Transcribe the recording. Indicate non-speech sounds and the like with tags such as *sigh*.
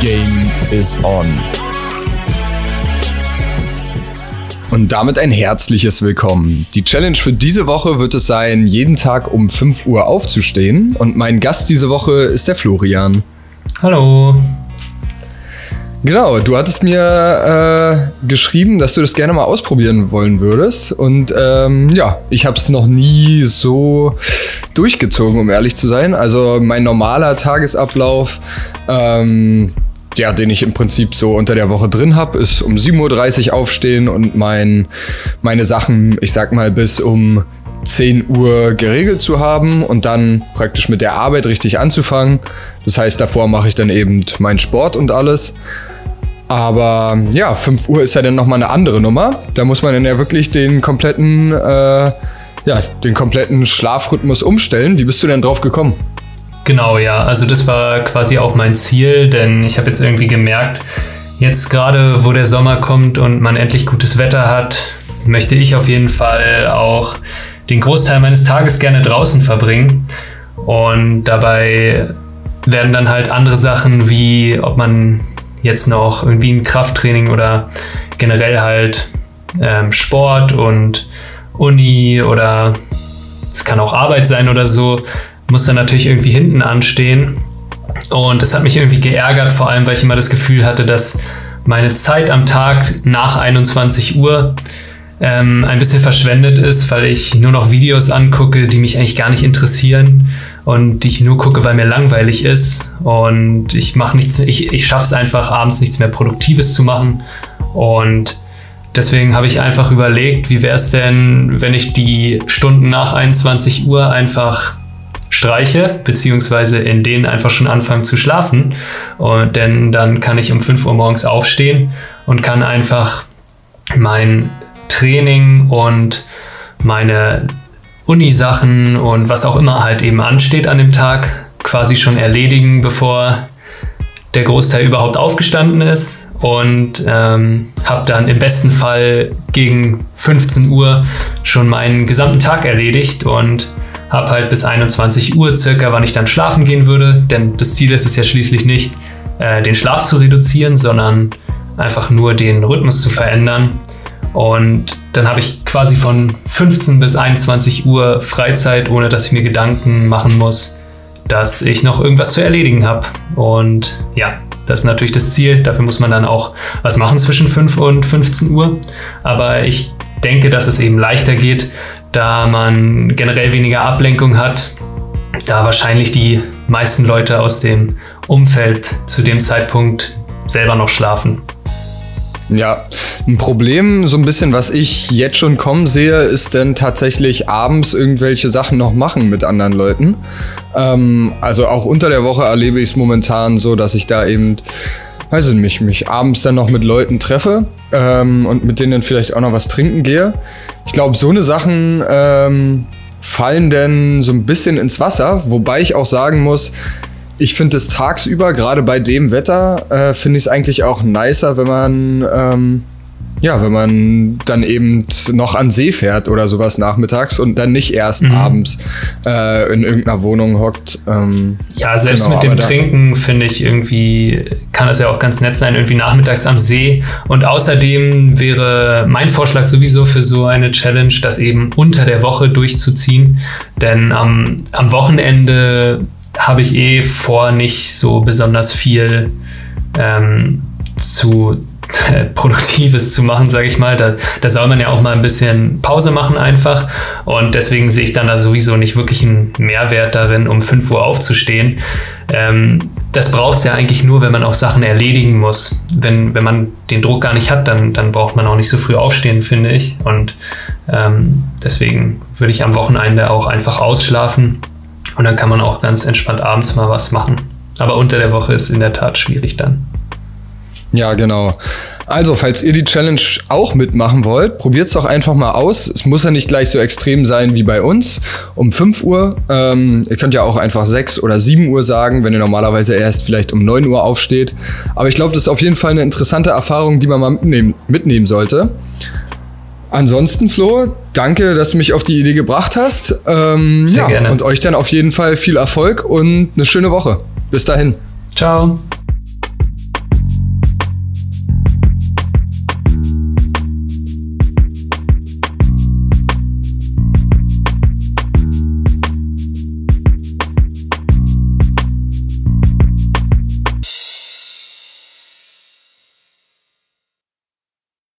Game is on. Und damit ein herzliches Willkommen. Die Challenge für diese Woche wird es sein, jeden Tag um 5 Uhr aufzustehen. Und mein Gast diese Woche ist der Florian. Hallo. Genau, du hattest mir äh, geschrieben, dass du das gerne mal ausprobieren wollen würdest. Und ähm, ja, ich habe es noch nie so durchgezogen, um ehrlich zu sein. Also mein normaler Tagesablauf, ähm, ja, den ich im Prinzip so unter der Woche drin habe, ist um 7.30 Uhr aufstehen und mein, meine Sachen, ich sag mal, bis um 10 Uhr geregelt zu haben und dann praktisch mit der Arbeit richtig anzufangen. Das heißt, davor mache ich dann eben meinen Sport und alles. Aber ja, 5 Uhr ist ja dann nochmal eine andere Nummer. Da muss man dann ja wirklich den kompletten, äh, ja, den kompletten Schlafrhythmus umstellen. Wie bist du denn drauf gekommen? Genau, ja. Also das war quasi auch mein Ziel, denn ich habe jetzt irgendwie gemerkt, jetzt gerade, wo der Sommer kommt und man endlich gutes Wetter hat, möchte ich auf jeden Fall auch den Großteil meines Tages gerne draußen verbringen. Und dabei werden dann halt andere Sachen wie, ob man jetzt noch irgendwie ein Krafttraining oder generell halt ähm, Sport und Uni oder es kann auch Arbeit sein oder so, muss dann natürlich irgendwie hinten anstehen. Und das hat mich irgendwie geärgert, vor allem weil ich immer das Gefühl hatte, dass meine Zeit am Tag nach 21 Uhr ähm, ein bisschen verschwendet ist, weil ich nur noch Videos angucke, die mich eigentlich gar nicht interessieren und die ich nur gucke, weil mir langweilig ist. Und ich mache nichts, ich, ich schaffe es einfach, abends nichts mehr Produktives zu machen. Und deswegen habe ich einfach überlegt, wie wäre es denn, wenn ich die Stunden nach 21 Uhr einfach streiche, beziehungsweise in denen einfach schon anfangen zu schlafen. Und denn dann kann ich um 5 Uhr morgens aufstehen und kann einfach mein Training und meine Uni-Sachen und was auch immer halt eben ansteht an dem Tag quasi schon erledigen, bevor der Großteil überhaupt aufgestanden ist und ähm, habe dann im besten Fall gegen 15 Uhr schon meinen gesamten Tag erledigt und habe halt bis 21 Uhr circa, wann ich dann schlafen gehen würde, denn das Ziel ist es ja schließlich nicht, äh, den Schlaf zu reduzieren, sondern einfach nur den Rhythmus zu verändern. Und dann habe ich quasi von 15 bis 21 Uhr Freizeit, ohne dass ich mir Gedanken machen muss, dass ich noch irgendwas zu erledigen habe. Und ja, das ist natürlich das Ziel. Dafür muss man dann auch was machen zwischen 5 und 15 Uhr. Aber ich denke, dass es eben leichter geht, da man generell weniger Ablenkung hat, da wahrscheinlich die meisten Leute aus dem Umfeld zu dem Zeitpunkt selber noch schlafen. Ja, ein Problem, so ein bisschen, was ich jetzt schon kommen sehe, ist dann tatsächlich abends irgendwelche Sachen noch machen mit anderen Leuten. Ähm, also auch unter der Woche erlebe ich es momentan so, dass ich da eben, weiß ich nicht, mich abends dann noch mit Leuten treffe ähm, und mit denen vielleicht auch noch was trinken gehe. Ich glaube, so eine Sachen ähm, fallen dann so ein bisschen ins Wasser, wobei ich auch sagen muss, ich finde es tagsüber, gerade bei dem Wetter, äh, finde ich es eigentlich auch nicer, wenn man, ähm, ja, wenn man dann eben noch an See fährt oder sowas nachmittags und dann nicht erst mhm. abends äh, in irgendeiner Wohnung hockt. Ähm, ja, selbst genau, mit dem Trinken finde ich irgendwie, kann es ja auch ganz nett sein, irgendwie nachmittags am See. Und außerdem wäre mein Vorschlag sowieso für so eine Challenge, das eben unter der Woche durchzuziehen. Denn am, am Wochenende habe ich eh vor, nicht so besonders viel ähm, zu *laughs* äh, Produktives zu machen, sage ich mal. Da, da soll man ja auch mal ein bisschen Pause machen einfach. Und deswegen sehe ich dann da sowieso nicht wirklich einen Mehrwert darin, um 5 Uhr aufzustehen. Ähm, das braucht es ja eigentlich nur, wenn man auch Sachen erledigen muss. Wenn, wenn man den Druck gar nicht hat, dann, dann braucht man auch nicht so früh aufstehen, finde ich. Und ähm, deswegen würde ich am Wochenende auch einfach ausschlafen und dann kann man auch ganz entspannt abends mal was machen. Aber unter der Woche ist in der Tat schwierig dann. Ja, genau. Also, falls ihr die Challenge auch mitmachen wollt, probiert es doch einfach mal aus. Es muss ja nicht gleich so extrem sein wie bei uns um 5 Uhr. Ähm, ihr könnt ja auch einfach 6 oder 7 Uhr sagen, wenn ihr normalerweise erst vielleicht um 9 Uhr aufsteht. Aber ich glaube, das ist auf jeden Fall eine interessante Erfahrung, die man mal mitnehmen, mitnehmen sollte. Ansonsten, Flo, danke, dass du mich auf die Idee gebracht hast. Ähm, Sehr ja, gerne. Und euch dann auf jeden Fall viel Erfolg und eine schöne Woche. Bis dahin. Ciao.